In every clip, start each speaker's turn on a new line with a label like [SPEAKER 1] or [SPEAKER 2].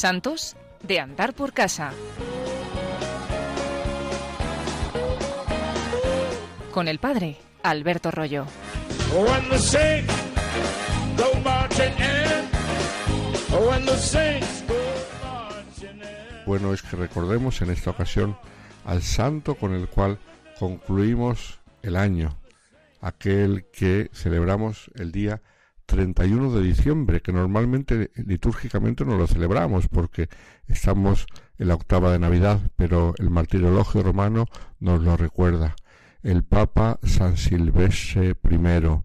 [SPEAKER 1] Santos de andar por casa. Con el padre Alberto Rollo.
[SPEAKER 2] Bueno es que recordemos en esta ocasión al santo con el cual concluimos el año, aquel que celebramos el día 31 de diciembre, que normalmente litúrgicamente no lo celebramos porque estamos en la octava de Navidad, pero el martirologio romano nos lo recuerda. El Papa San Silvestre I,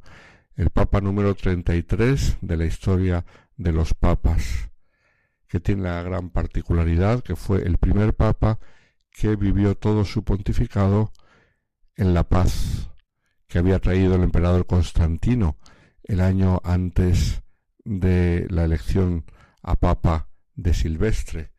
[SPEAKER 2] el Papa número 33 de la historia de los papas, que tiene la gran particularidad que fue el primer Papa que vivió todo su pontificado en la paz que había traído el emperador Constantino el año antes de la elección a papa de Silvestre.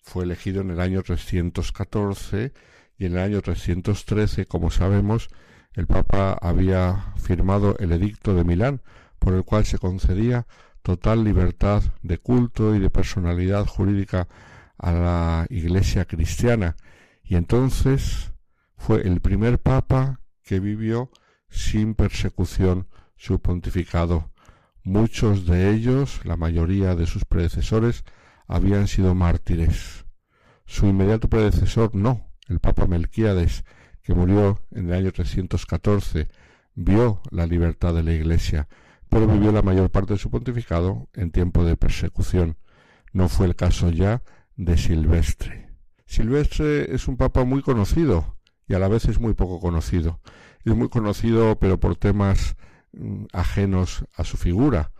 [SPEAKER 2] Fue elegido en el año 314 y en el año 313, como sabemos, el Papa había firmado el Edicto de Milán, por el cual se concedía total libertad de culto y de personalidad jurídica a la Iglesia cristiana, y entonces fue el primer papa que vivió sin persecución su pontificado. Muchos de ellos, la mayoría de sus predecesores, habían sido mártires. Su inmediato predecesor no, el Papa Melquíades, que murió en el año 314, vio la libertad de la Iglesia, pero vivió la mayor parte de su pontificado en tiempo de persecución. No fue el caso ya de Silvestre. Silvestre es un papa muy conocido y a la vez es muy poco conocido. Es muy conocido pero por temas ajenos a su figura,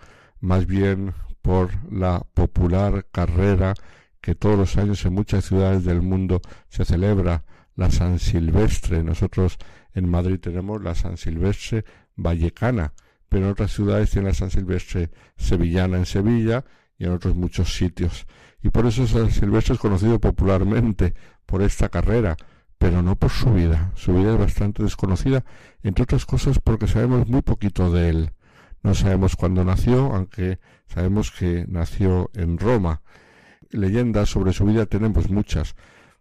[SPEAKER 2] más bien por la popular carrera que todos los años en muchas ciudades del mundo se celebra, la San Silvestre. Nosotros en Madrid tenemos la San Silvestre vallecana, pero en otras ciudades tiene la San Silvestre sevillana en Sevilla y en otros muchos sitios. Y por eso San Silvestre es conocido popularmente por esta carrera, pero no por su vida. Su vida es bastante desconocida, entre otras cosas porque sabemos muy poquito de él. No sabemos cuándo nació, aunque sabemos que nació en Roma. Leyendas sobre su vida tenemos muchas,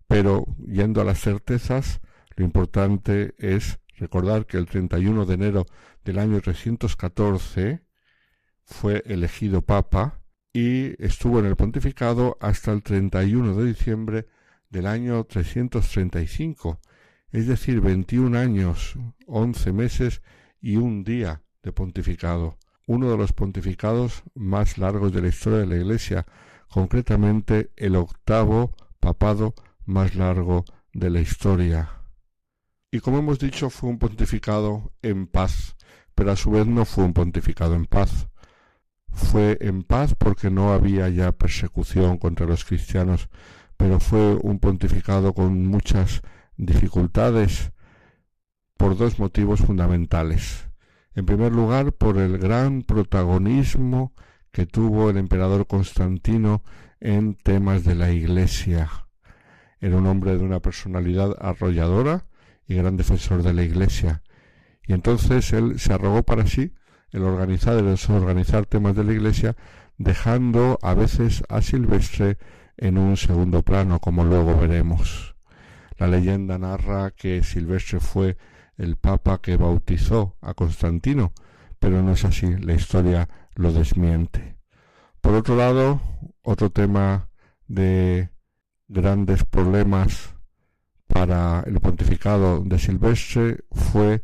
[SPEAKER 2] pero yendo a las certezas, lo importante es recordar que el 31 de enero del año 314 fue elegido papa y estuvo en el pontificado hasta el 31 de diciembre del año 335, es decir, 21 años, 11 meses y un día de pontificado, uno de los pontificados más largos de la historia de la Iglesia, concretamente el octavo papado más largo de la historia. Y como hemos dicho, fue un pontificado en paz, pero a su vez no fue un pontificado en paz fue en paz porque no había ya persecución contra los cristianos, pero fue un pontificado con muchas dificultades por dos motivos fundamentales. En primer lugar, por el gran protagonismo que tuvo el emperador Constantino en temas de la Iglesia. Era un hombre de una personalidad arrolladora y gran defensor de la Iglesia. Y entonces él se arrogó para sí el organizar, el desorganizar temas de la Iglesia, dejando a veces a Silvestre en un segundo plano, como luego veremos. La leyenda narra que Silvestre fue el papa que bautizó a Constantino, pero no es así, la historia lo desmiente. Por otro lado, otro tema de grandes problemas para el pontificado de Silvestre fue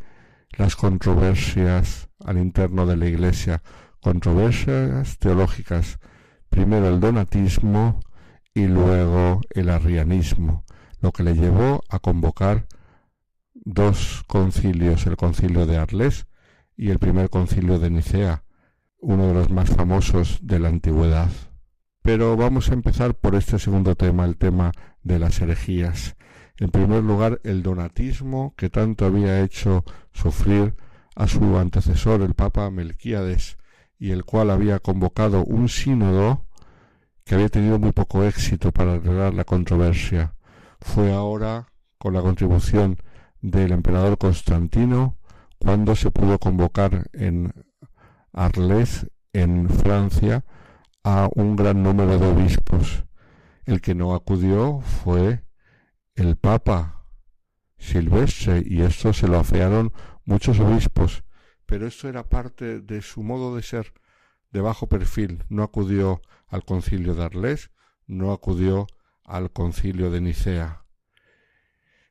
[SPEAKER 2] las controversias al interno de la Iglesia, controversias teológicas, primero el donatismo y luego el arrianismo, lo que le llevó a convocar dos concilios, el concilio de Arles y el primer concilio de Nicea, uno de los más famosos de la antigüedad. Pero vamos a empezar por este segundo tema, el tema de las herejías. En primer lugar, el donatismo que tanto había hecho sufrir a su antecesor, el Papa Melquíades, y el cual había convocado un sínodo que había tenido muy poco éxito para arreglar la controversia. Fue ahora, con la contribución del emperador Constantino, cuando se pudo convocar en Arles, en Francia, a un gran número de obispos. El que no acudió fue el Papa Silvestre y esto se lo afearon muchos obispos, pero esto era parte de su modo de ser, de bajo perfil. No acudió al concilio de Arles, no acudió al concilio de Nicea.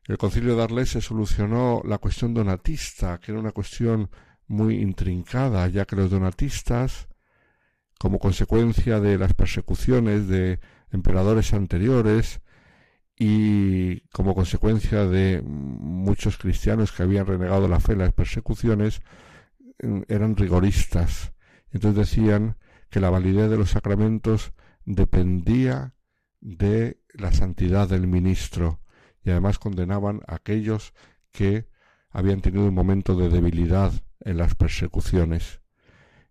[SPEAKER 2] El concilio de Arles se solucionó la cuestión donatista, que era una cuestión muy intrincada, ya que los donatistas, como consecuencia de las persecuciones de emperadores anteriores y como consecuencia de muchos cristianos que habían renegado la fe en las persecuciones, eran rigoristas. Entonces decían que la validez de los sacramentos dependía de la santidad del ministro y además condenaban a aquellos que habían tenido un momento de debilidad en las persecuciones.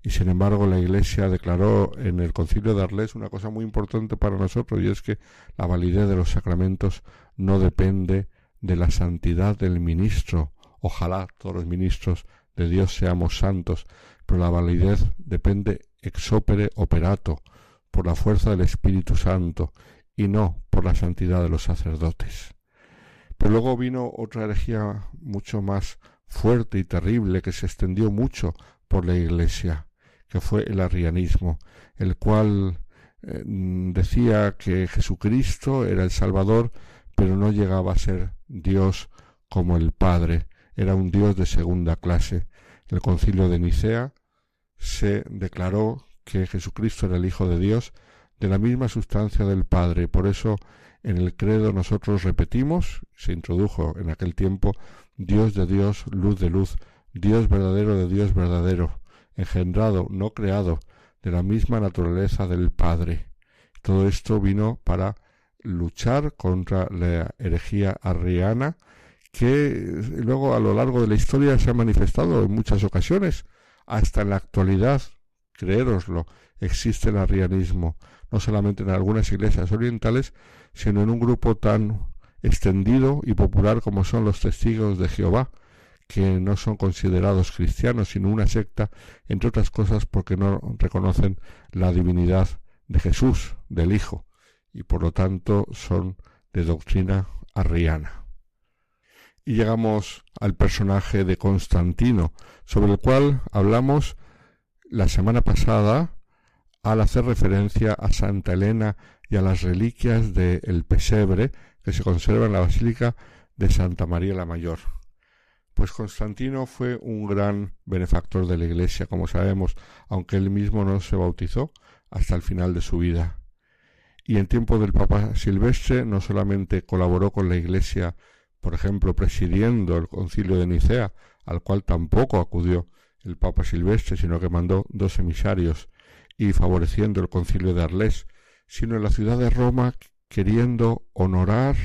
[SPEAKER 2] Y sin embargo la Iglesia declaró en el concilio de Arles una cosa muy importante para nosotros y es que la validez de los sacramentos no depende de la santidad del ministro. Ojalá todos los ministros de Dios seamos santos, pero la validez depende ex opere operato, por la fuerza del Espíritu Santo y no por la santidad de los sacerdotes. Pero luego vino otra herejía mucho más fuerte y terrible que se extendió mucho por la Iglesia, que fue el arrianismo, el cual eh, decía que Jesucristo era el Salvador, pero no llegaba a ser Dios como el Padre, era un Dios de segunda clase. El concilio de Nicea se declaró que Jesucristo era el Hijo de Dios, de la misma sustancia del Padre. Por eso en el credo nosotros repetimos, se introdujo en aquel tiempo, Dios de Dios, luz de luz, Dios verdadero de Dios verdadero, engendrado, no creado, de la misma naturaleza del Padre. Todo esto vino para luchar contra la herejía arriana, que luego a lo largo de la historia se ha manifestado en muchas ocasiones, hasta en la actualidad creéroslo, existe el arrianismo, no solamente en algunas iglesias orientales, sino en un grupo tan extendido y popular como son los testigos de Jehová, que no son considerados cristianos, sino una secta, entre otras cosas porque no reconocen la divinidad de Jesús, del Hijo, y por lo tanto son de doctrina arriana. Y llegamos al personaje de Constantino, sobre el cual hablamos la semana pasada al hacer referencia a Santa Elena y a las reliquias del pesebre que se conserva en la Basílica de Santa María la Mayor. Pues Constantino fue un gran benefactor de la Iglesia, como sabemos, aunque él mismo no se bautizó hasta el final de su vida. Y en tiempo del Papa Silvestre no solamente colaboró con la Iglesia, por ejemplo, presidiendo el concilio de Nicea, al cual tampoco acudió, el Papa Silvestre, sino que mandó dos emisarios y favoreciendo el concilio de Arles, sino en la ciudad de Roma queriendo honorar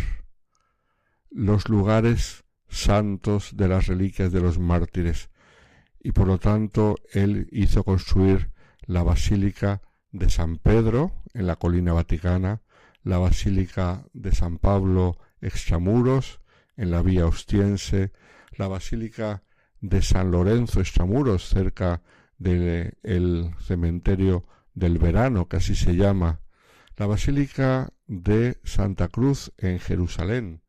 [SPEAKER 2] los lugares santos de las reliquias de los mártires. Y por lo tanto él hizo construir la basílica de San Pedro en la colina vaticana, la basílica de San Pablo extramuros en la vía ostiense, la basílica de San Lorenzo Extramuros, cerca del cementerio del verano, que así se llama, la Basílica de Santa Cruz en Jerusalén,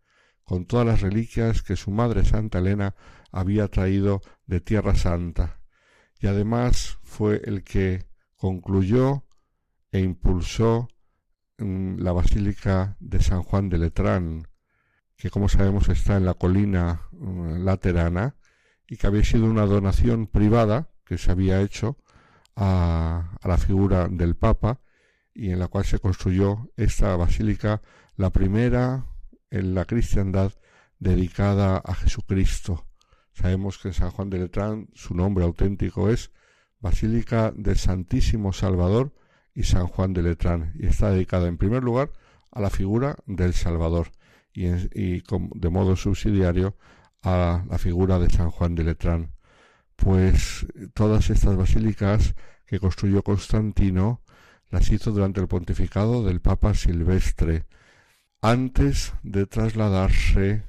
[SPEAKER 2] con todas las reliquias que su madre Santa Elena había traído de Tierra Santa, y además fue el que concluyó e impulsó mm, la Basílica de San Juan de Letrán, que como sabemos está en la colina mm, laterana, y que había sido una donación privada que se había hecho a, la figura del Papa y en la cual se construyó esta basílica, la primera en la cristiandad dedicada a Jesucristo. Sabemos que en San Juan de Letrán su nombre auténtico es Basílica del Santísimo Salvador y San Juan de Letrán y está dedicada en primer lugar a la figura del Salvador y, y de modo subsidiario a la figura de San Juan de Letrán. Pues todas estas basílicas que construyó Constantino las hizo durante el pontificado del Papa Silvestre, antes de trasladarse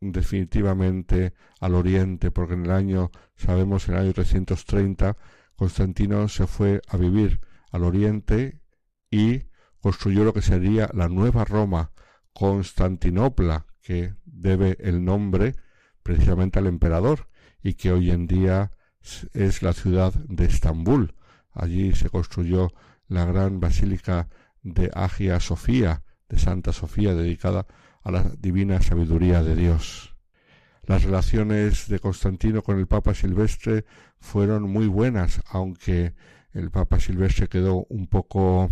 [SPEAKER 2] definitivamente al oriente, porque en el año, sabemos, en el año 330, Constantino se fue a vivir al oriente y construyó lo que sería la nueva Roma, Constantinopla, que debe el nombre precisamente al emperador y que hoy en día es la ciudad de Estambul. Allí se construyó la gran basílica de Agia Sofía, de Santa Sofía, dedicada a la divina sabiduría de Dios. Las relaciones de Constantino con el Papa Silvestre fueron muy buenas, aunque el Papa Silvestre quedó un poco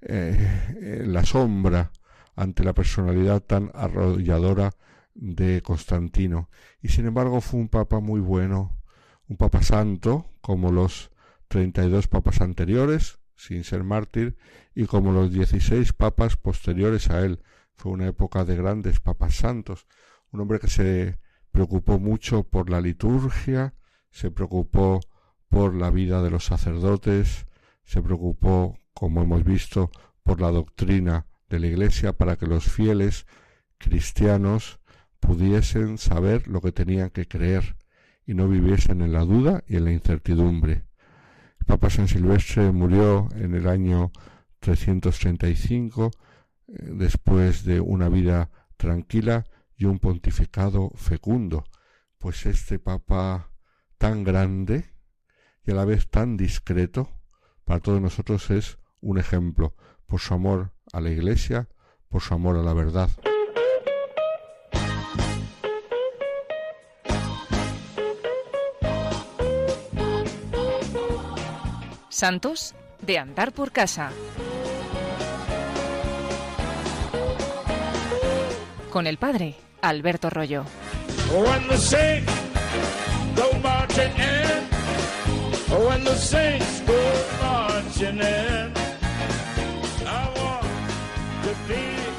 [SPEAKER 2] eh, en la sombra ante la personalidad tan arrolladora de Constantino. Y sin embargo fue un papa muy bueno, un papa santo, como los treinta y dos papas anteriores, sin ser mártir, y como los dieciséis papas posteriores a él. Fue una época de grandes papas santos, un hombre que se preocupó mucho por la liturgia, se preocupó por la vida de los sacerdotes, se preocupó, como hemos visto, por la doctrina de la Iglesia para que los fieles cristianos pudiesen saber lo que tenían que creer y no viviesen en la duda y en la incertidumbre. El Papa San Silvestre murió en el año 335 eh, después de una vida tranquila y un pontificado fecundo, pues este Papa tan grande y a la vez tan discreto, para todos nosotros es un ejemplo por su amor a la Iglesia, por su amor a la verdad.
[SPEAKER 1] Santos de andar por casa. Con el padre Alberto Rollo. When the could be